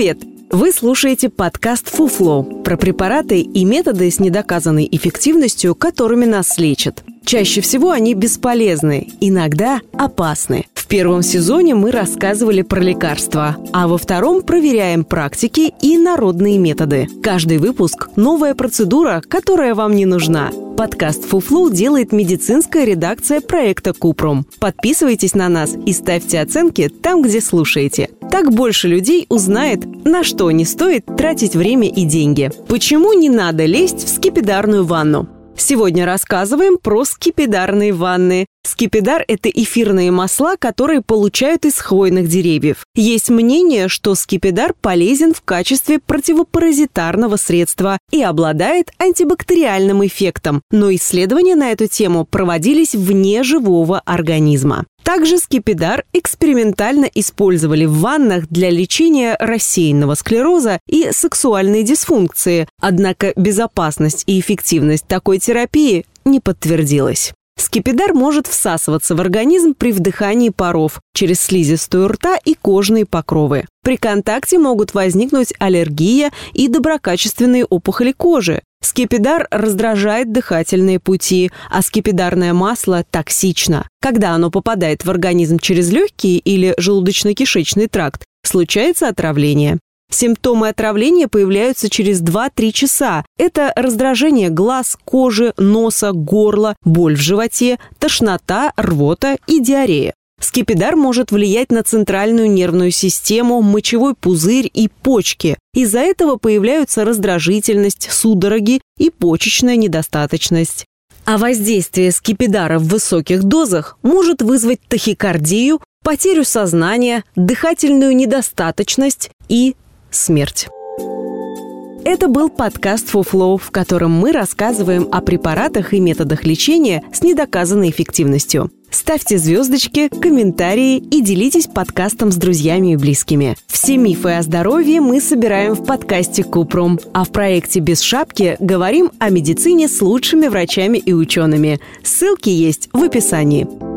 Привет! Вы слушаете подкаст «Фуфло» про препараты и методы с недоказанной эффективностью, которыми нас лечат. Чаще всего они бесполезны, иногда опасны. В первом сезоне мы рассказывали про лекарства, а во втором проверяем практики и народные методы. Каждый выпуск – новая процедура, которая вам не нужна. Подкаст «Фуфлу» делает медицинская редакция проекта «Купрум». Подписывайтесь на нас и ставьте оценки там, где слушаете. Так больше людей узнает, на что не стоит тратить время и деньги. Почему не надо лезть в скипидарную ванну? Сегодня рассказываем про скипидарные ванны. Скипидар – это эфирные масла, которые получают из хвойных деревьев. Есть мнение, что скипидар полезен в качестве противопаразитарного средства и обладает антибактериальным эффектом, но исследования на эту тему проводились вне живого организма. Также скипидар экспериментально использовали в ваннах для лечения рассеянного склероза и сексуальной дисфункции, однако безопасность и эффективность такой терапии не подтвердилась. Скипидар может всасываться в организм при вдыхании паров через слизистую рта и кожные покровы. При контакте могут возникнуть аллергия и доброкачественные опухоли кожи. Скипидар раздражает дыхательные пути, а скипидарное масло токсично. Когда оно попадает в организм через легкие или желудочно-кишечный тракт, случается отравление. Симптомы отравления появляются через 2-3 часа. Это раздражение глаз, кожи, носа, горла, боль в животе, тошнота, рвота и диарея. Скипидар может влиять на центральную нервную систему, мочевой пузырь и почки. Из-за этого появляются раздражительность, судороги и почечная недостаточность. А воздействие скипидара в высоких дозах может вызвать тахикардию, потерю сознания, дыхательную недостаточность и смерть. Это был подкаст «Фуфлоу», в котором мы рассказываем о препаратах и методах лечения с недоказанной эффективностью. Ставьте звездочки, комментарии и делитесь подкастом с друзьями и близкими. Все мифы о здоровье мы собираем в подкасте Купрум, а в проекте «Без шапки» говорим о медицине с лучшими врачами и учеными. Ссылки есть в описании.